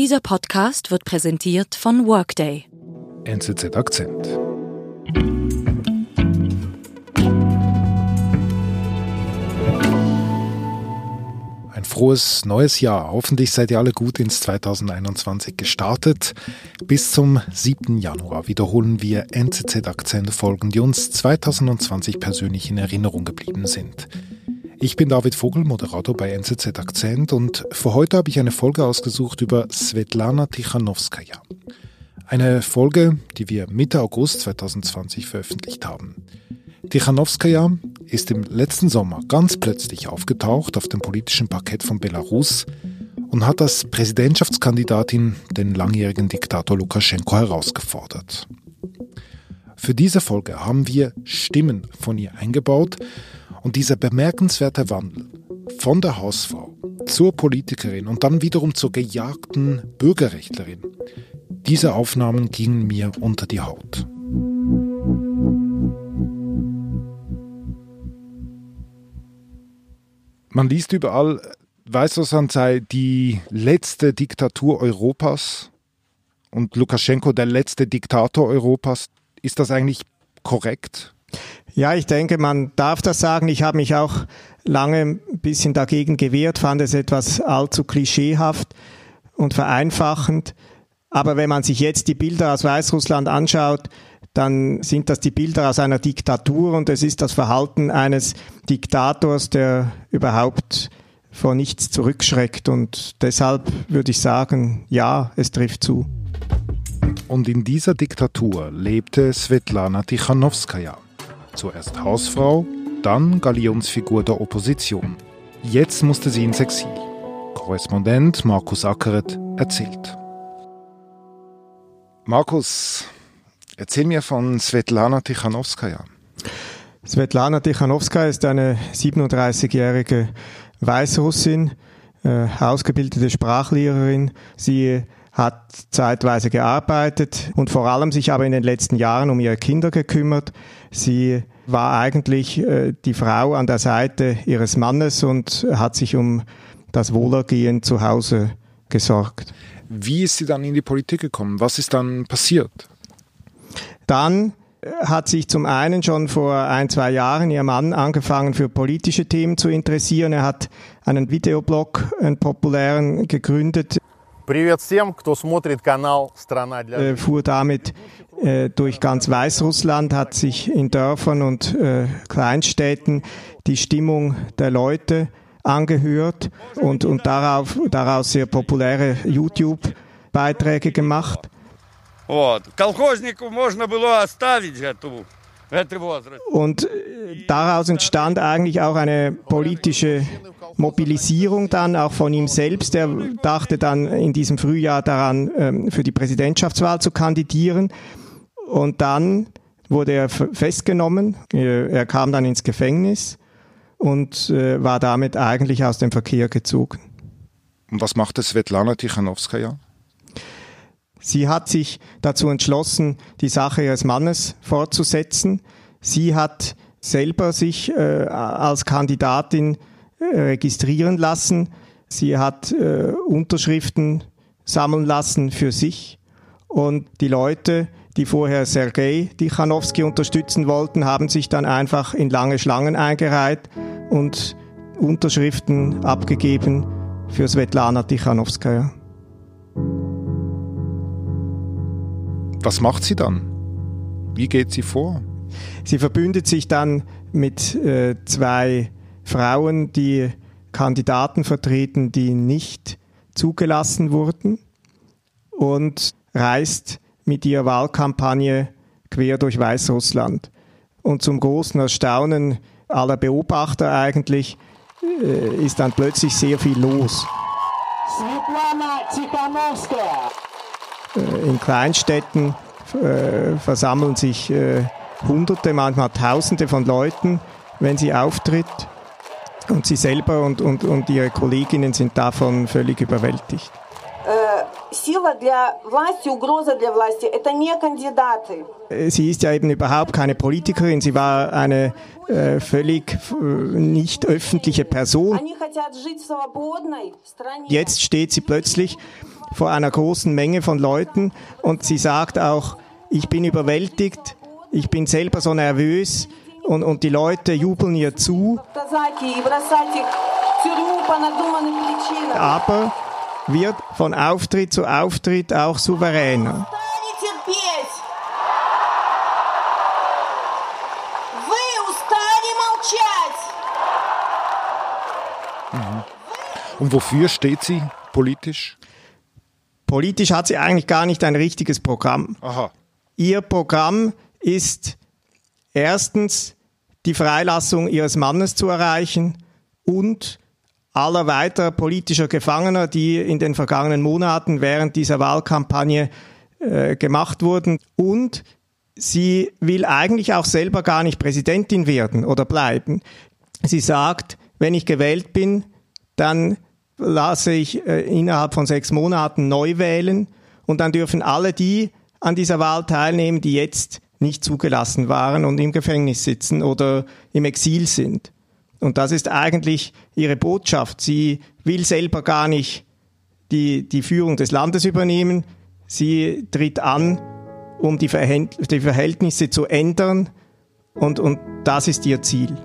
Dieser Podcast wird präsentiert von Workday. NZZ Akzent. Ein frohes neues Jahr. Hoffentlich seid ihr alle gut ins 2021 gestartet. Bis zum 7. Januar wiederholen wir NZZ-Akzent-Folgen, die uns 2020 persönlich in Erinnerung geblieben sind. Ich bin David Vogel, Moderator bei NZZ Akzent und für heute habe ich eine Folge ausgesucht über Svetlana Tichanowskaja. Eine Folge, die wir Mitte August 2020 veröffentlicht haben. Tichanowskaja ist im letzten Sommer ganz plötzlich aufgetaucht auf dem politischen Parkett von Belarus und hat als Präsidentschaftskandidatin den langjährigen Diktator Lukaschenko herausgefordert. Für diese Folge haben wir Stimmen von ihr eingebaut und dieser bemerkenswerte Wandel von der Hausfrau zur Politikerin und dann wiederum zur gejagten Bürgerrechtlerin, diese Aufnahmen gingen mir unter die Haut. Man liest überall, Weißrussland sei die letzte Diktatur Europas und Lukaschenko der letzte Diktator Europas. Ist das eigentlich korrekt? Ja, ich denke, man darf das sagen. Ich habe mich auch lange ein bisschen dagegen gewehrt, fand es etwas allzu klischeehaft und vereinfachend. Aber wenn man sich jetzt die Bilder aus Weißrussland anschaut, dann sind das die Bilder aus einer Diktatur und es ist das Verhalten eines Diktators, der überhaupt vor nichts zurückschreckt. Und deshalb würde ich sagen, ja, es trifft zu. Und in dieser Diktatur lebte Svetlana Tichanowskaja. Zuerst Hausfrau, dann Galionsfigur der Opposition. Jetzt musste sie ins Exil. Korrespondent Markus Ackeret erzählt. Markus, Erzähl mir von Svetlana Tichanowskaja. Svetlana Tichanowskaja ist eine 37-jährige Weißrussin, äh, ausgebildete Sprachlehrerin. Sie hat zeitweise gearbeitet und vor allem sich aber in den letzten Jahren um ihre Kinder gekümmert. Sie war eigentlich äh, die Frau an der Seite ihres Mannes und hat sich um das Wohlergehen zu Hause gesorgt. Wie ist sie dann in die Politik gekommen? Was ist dann passiert? Dann äh, hat sich zum einen schon vor ein, zwei Jahren ihr Mann angefangen für politische Themen zu interessieren. Er hat einen Videoblog, einen populären, gegründet. Er äh, fuhr damit äh, durch ganz Weißrussland, hat sich in Dörfern und äh, Kleinstädten die Stimmung der Leute angehört und, und darauf, daraus sehr populäre YouTube-Beiträge gemacht. Вот. Колхознику можно было оставить эту und äh, daraus entstand eigentlich auch eine politische Mobilisierung dann, auch von ihm selbst. Er dachte dann in diesem Frühjahr daran, ähm, für die Präsidentschaftswahl zu kandidieren. Und dann wurde er festgenommen. Äh, er kam dann ins Gefängnis und äh, war damit eigentlich aus dem Verkehr gezogen. Und was machte Svetlana Tichanowskaja? Sie hat sich dazu entschlossen, die Sache ihres Mannes fortzusetzen. Sie hat selber sich äh, als Kandidatin äh, registrieren lassen. Sie hat äh, Unterschriften sammeln lassen für sich. Und die Leute, die vorher Sergei Tichanowski unterstützen wollten, haben sich dann einfach in lange Schlangen eingereiht und Unterschriften abgegeben für Svetlana Tichanowskaja. Was macht sie dann? Wie geht sie vor? Sie verbündet sich dann mit äh, zwei Frauen, die Kandidaten vertreten, die nicht zugelassen wurden und reist mit ihrer Wahlkampagne quer durch Weißrussland. Und zum großen Erstaunen aller Beobachter eigentlich äh, ist dann plötzlich sehr viel los. Svetlana Tikhanovskaya. Äh, in Kleinstädten äh, versammeln sich äh, Hunderte, manchmal Tausende von Leuten, wenn sie auftritt. Und sie selber und, und, und ihre Kolleginnen sind davon völlig überwältigt. Sie ist ja eben überhaupt keine Politikerin, sie war eine äh, völlig äh, nicht öffentliche Person. Jetzt steht sie plötzlich vor einer großen Menge von Leuten und sie sagt auch, ich bin überwältigt, ich bin selber so nervös und, und die Leute jubeln ihr zu. Aber wird von Auftritt zu Auftritt auch souveräner. Und wofür steht sie politisch? Politisch hat sie eigentlich gar nicht ein richtiges Programm. Aha. Ihr Programm ist erstens die Freilassung ihres Mannes zu erreichen und aller weiterer politischer Gefangener, die in den vergangenen Monaten während dieser Wahlkampagne äh, gemacht wurden. Und sie will eigentlich auch selber gar nicht Präsidentin werden oder bleiben. Sie sagt, wenn ich gewählt bin, dann lasse ich äh, innerhalb von sechs Monaten neu wählen und dann dürfen alle die an dieser Wahl teilnehmen, die jetzt nicht zugelassen waren und im Gefängnis sitzen oder im Exil sind. Und das ist eigentlich ihre Botschaft. Sie will selber gar nicht die, die Führung des Landes übernehmen. Sie tritt an, um die, Verhältnisse zu ändern. Und, und das ist ihr Ziel.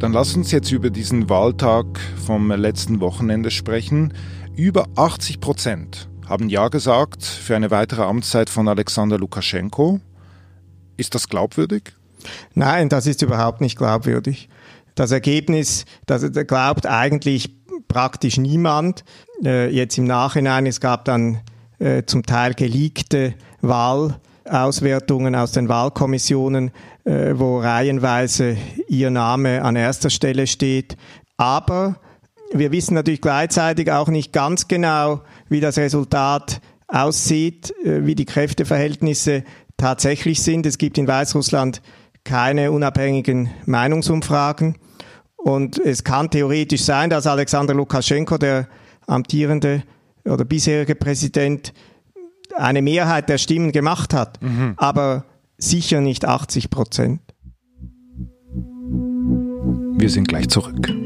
Dann lass uns jetzt über diesen Wahltag vom letzten Wochenende sprechen. Über 80 Prozent haben Ja gesagt für eine weitere Amtszeit von Alexander Lukaschenko. Ist das glaubwürdig? Nein, das ist überhaupt nicht glaubwürdig. Das Ergebnis, das glaubt eigentlich praktisch niemand. Äh, jetzt im Nachhinein, es gab dann äh, zum Teil geleakte Wahlauswertungen aus den Wahlkommissionen, äh, wo reihenweise ihr Name an erster Stelle steht. Aber wir wissen natürlich gleichzeitig auch nicht ganz genau, wie das Resultat aussieht, wie die Kräfteverhältnisse tatsächlich sind. Es gibt in Weißrussland keine unabhängigen Meinungsumfragen. Und es kann theoretisch sein, dass Alexander Lukaschenko, der amtierende oder bisherige Präsident, eine Mehrheit der Stimmen gemacht hat. Mhm. Aber sicher nicht 80 Prozent. Wir sind gleich zurück.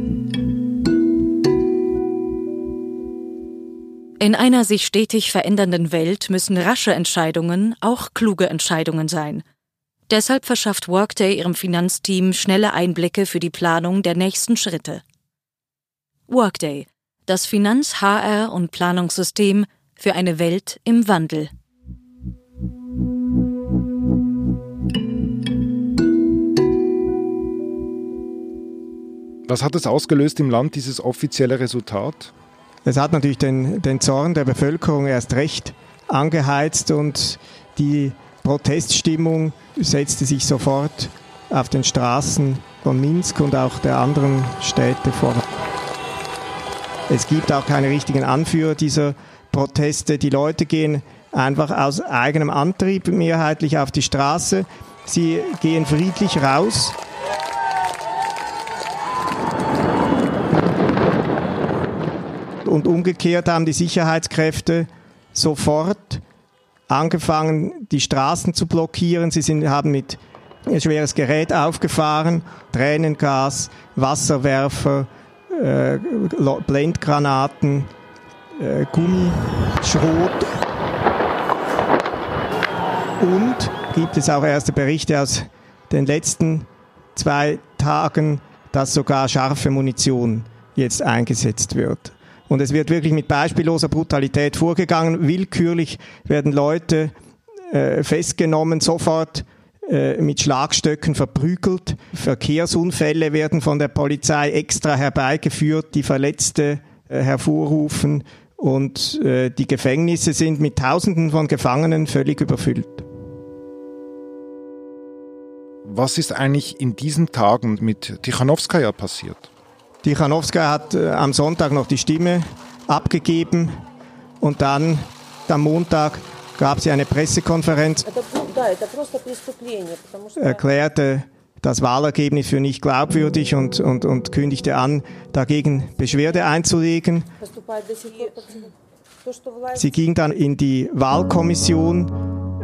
In einer sich stetig verändernden Welt müssen rasche Entscheidungen auch kluge Entscheidungen sein. Deshalb verschafft Workday ihrem Finanzteam schnelle Einblicke für die Planung der nächsten Schritte. Workday, das Finanz-, HR- und Planungssystem für eine Welt im Wandel. Was hat es ausgelöst im Land, dieses offizielle Resultat? Es hat natürlich den, den Zorn der Bevölkerung erst recht angeheizt und die Proteststimmung setzte sich sofort auf den Straßen von Minsk und auch der anderen Städte fort. Es gibt auch keine richtigen Anführer dieser Proteste. Die Leute gehen einfach aus eigenem Antrieb mehrheitlich auf die Straße. Sie gehen friedlich raus und umgekehrt haben die Sicherheitskräfte sofort angefangen, die Straßen zu blockieren. Sie sind, haben mit schweres Gerät aufgefahren, Tränengas, Wasserwerfer, äh, Blendgranaten, äh, Gummischrot. Und gibt es auch erste Berichte aus den letzten zwei Tagen, dass sogar scharfe Munition jetzt eingesetzt wird. Und es wird wirklich mit beispielloser Brutalität vorgegangen. Willkürlich werden Leute äh, festgenommen, sofort äh, mit Schlagstöcken verprügelt. Verkehrsunfälle werden von der Polizei extra herbeigeführt, die Verletzte äh, hervorrufen. Und äh, die Gefängnisse sind mit Tausenden von Gefangenen völlig überfüllt. Was ist eigentlich in diesen Tagen mit Tichanowskaja passiert? Tichanowska hat äh, am Sonntag noch die Stimme abgegeben und dann am Montag gab sie eine Pressekonferenz, erklärte das Wahlergebnis für nicht glaubwürdig und, und, und kündigte an, dagegen Beschwerde einzulegen. Sie ging dann in die Wahlkommission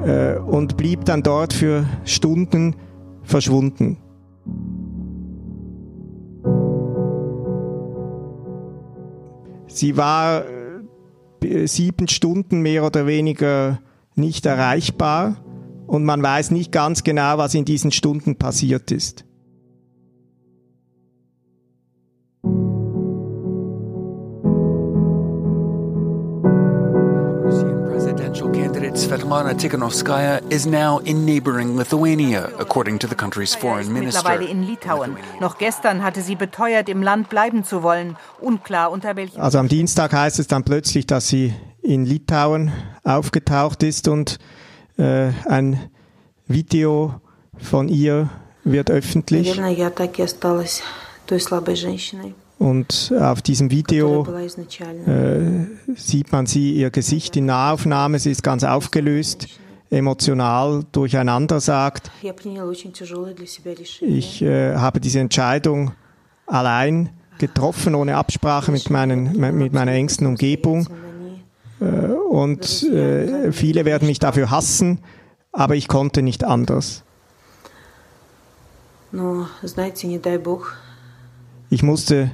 äh, und blieb dann dort für Stunden verschwunden. Sie war äh, sieben Stunden mehr oder weniger nicht erreichbar und man weiß nicht ganz genau, was in diesen Stunden passiert ist. Svetlana Tikhanovskaya is now in neighboring Lithuania, according to the country's foreign minister. Mittlerweile in Litauen. Noch gestern hatte sie beteuert, im Land bleiben zu wollen. Unklar unter welchen. Also am Dienstag heißt es dann plötzlich, dass sie in Litauen aufgetaucht ist und äh, ein Video von ihr wird öffentlich. Und auf diesem Video äh, sieht man sie, ihr Gesicht in Nahaufnahme, sie ist ganz aufgelöst, emotional durcheinander sagt. Ich äh, habe diese Entscheidung allein getroffen, ohne Absprache mit, meinen, mit meiner engsten Umgebung. Äh, und äh, viele werden mich dafür hassen, aber ich konnte nicht anders. Ich musste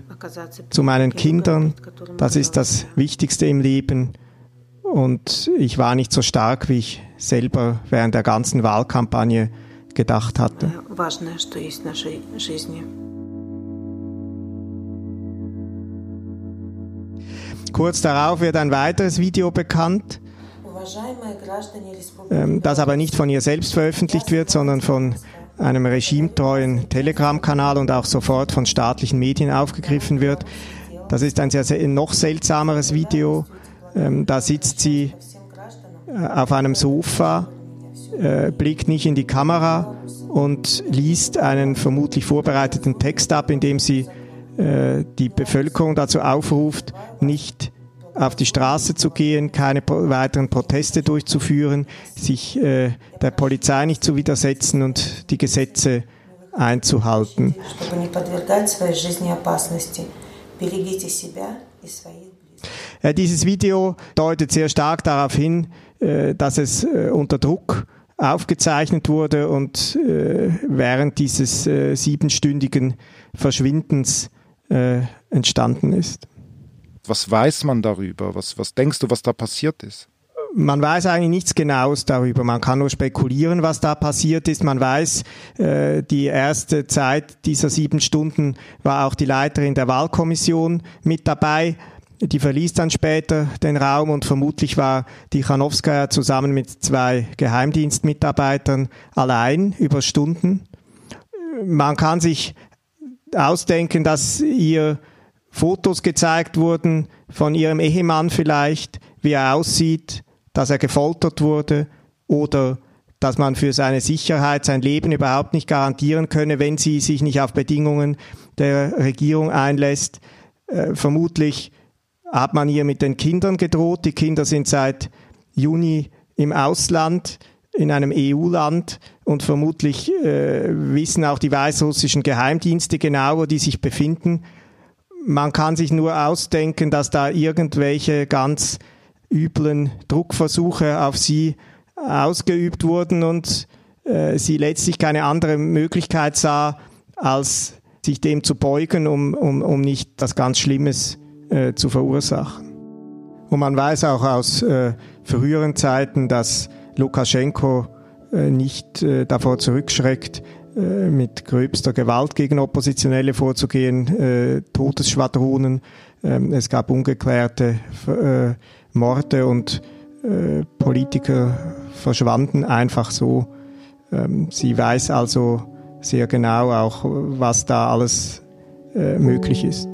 zu meinen Kindern, das ist das Wichtigste im Leben. Und ich war nicht so stark, wie ich selber während der ganzen Wahlkampagne gedacht hatte. Kurz darauf wird ein weiteres Video bekannt, ähm, das aber nicht von ihr selbst veröffentlicht wird, sondern von einem regimetreuen Telegram-Kanal und auch sofort von staatlichen Medien aufgegriffen wird. Das ist ein sehr, sehr noch seltsameres Video. Ähm, da sitzt sie äh, auf einem Sofa, äh, blickt nicht in die Kamera und liest einen vermutlich vorbereiteten Text ab, in dem sie äh, die Bevölkerung dazu aufruft, nicht auf die Straße zu gehen, keine weiteren Proteste durchzuführen, sich äh, der Polizei nicht zu widersetzen und die Gesetze einzuhalten. Ja, dieses Video deutet sehr stark darauf hin, äh, dass es äh, unter Druck aufgezeichnet wurde und äh, während dieses äh, siebenstündigen Verschwindens äh, entstanden ist. Was weiß man darüber? Was, was denkst du, was da passiert ist? Man weiß eigentlich nichts Genaues darüber. Man kann nur spekulieren, was da passiert ist. Man weiß, äh, die erste Zeit dieser sieben Stunden war auch die Leiterin der Wahlkommission mit dabei. Die verließ dann später den Raum und vermutlich war die Chanowskaja zusammen mit zwei Geheimdienstmitarbeitern allein über Stunden. Man kann sich ausdenken, dass ihr Fotos gezeigt wurden von ihrem Ehemann vielleicht, wie er aussieht, dass er gefoltert wurde oder dass man für seine Sicherheit sein Leben überhaupt nicht garantieren könne, wenn sie sich nicht auf Bedingungen der Regierung einlässt. Äh, vermutlich hat man ihr mit den Kindern gedroht. Die Kinder sind seit Juni im Ausland, in einem EU-Land und vermutlich äh, wissen auch die weißrussischen Geheimdienste genau, wo die sich befinden man kann sich nur ausdenken, dass da irgendwelche ganz üblen Druckversuche auf sie ausgeübt wurden und äh, sie letztlich keine andere Möglichkeit sah, als sich dem zu beugen, um, um, um nicht das ganz Schlimmes äh, zu verursachen. Und man weiß auch aus äh, früheren Zeiten, dass Lukaschenko äh, nicht äh, davor zurückschreckt, mit gröbster Gewalt gegen Oppositionelle vorzugehen, äh, Todesschwadronen. Ähm, es gab ungeklärte äh, Morde und äh, Politiker verschwanden einfach so. Ähm, sie weiß also sehr genau auch, was da alles äh, möglich ist.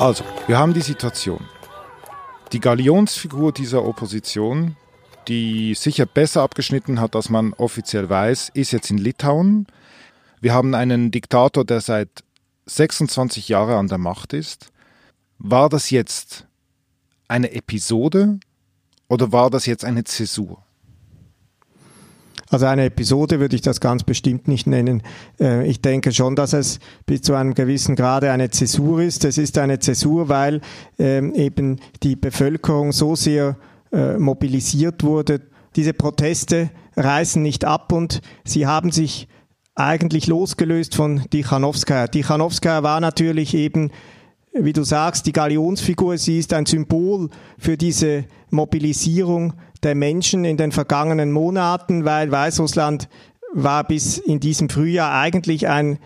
Also, wir haben die Situation. Die Galionsfigur dieser Opposition, die sicher besser abgeschnitten hat, als man offiziell weiß, ist jetzt in Litauen. Wir haben einen Diktator, der seit 26 Jahren an der Macht ist. War das jetzt eine Episode oder war das jetzt eine Zäsur? Also eine Episode würde ich das ganz bestimmt nicht nennen. Äh, ich denke schon, dass es bis zu einem gewissen Grade eine Zäsur ist. Es ist eine Zäsur, weil ähm, eben die Bevölkerung so sehr äh, mobilisiert wurde. Diese Proteste reißen nicht ab und sie haben sich eigentlich losgelöst von Tichanowskaja. Tichanowskaja war natürlich eben, wie du sagst, die Galionsfigur. Sie ist ein Symbol für diese Mobilisierung der Menschen in den vergangenen Monaten, weil Weißrussland war bis in diesem Frühjahr eigentlich ein,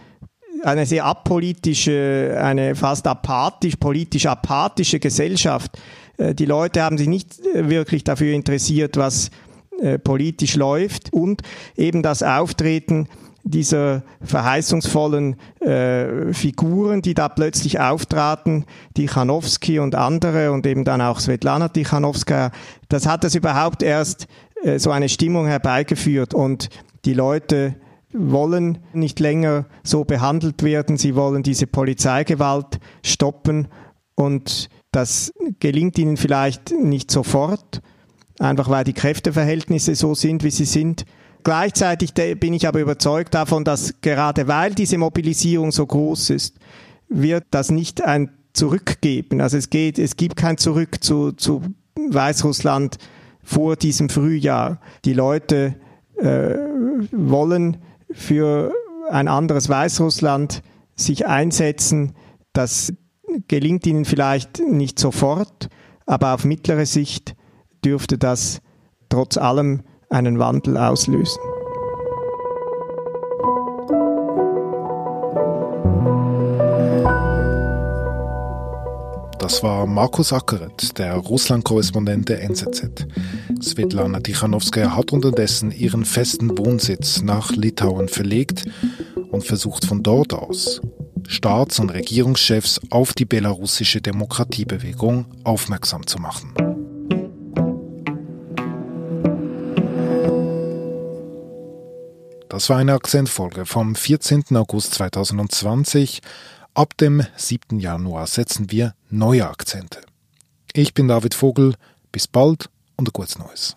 eine sehr apolitische, eine fast apathisch, politisch apathische Gesellschaft. Äh, die Leute haben sich nicht äh, wirklich dafür interessiert, was äh, politisch läuft und eben das Auftreten dieser verheißungsvollen äh, Figuren, die da plötzlich auftraten, Tichanowski und andere und eben dann auch Svetlana Tichanowskaja, das hat es überhaupt erst äh, so eine Stimmung herbeigeführt. Und die Leute wollen nicht länger so behandelt werden, sie wollen diese Polizeigewalt stoppen. Und das gelingt ihnen vielleicht nicht sofort, einfach weil die Kräfteverhältnisse so sind, wie sie sind. Gleichzeitig bin ich aber überzeugt davon, dass gerade weil diese Mobilisierung so groß ist, wird das nicht ein Zurückgeben. Also es geht, es gibt kein Zurück zu, zu Weißrussland vor diesem Frühjahr. Die Leute äh, wollen für ein anderes Weißrussland sich einsetzen. Das gelingt ihnen vielleicht nicht sofort, aber auf mittlere Sicht dürfte das trotz allem einen Wandel auslösen. Das war Markus Ackeret, der Russland-Korrespondent der NZZ. Svetlana Tichanowskaja hat unterdessen ihren festen Wohnsitz nach Litauen verlegt und versucht von dort aus, Staats- und Regierungschefs auf die belarussische Demokratiebewegung aufmerksam zu machen. Das war eine Akzentfolge vom 14. August 2020. Ab dem 7. Januar setzen wir neue Akzente. Ich bin David Vogel. Bis bald und ein gutes Neues.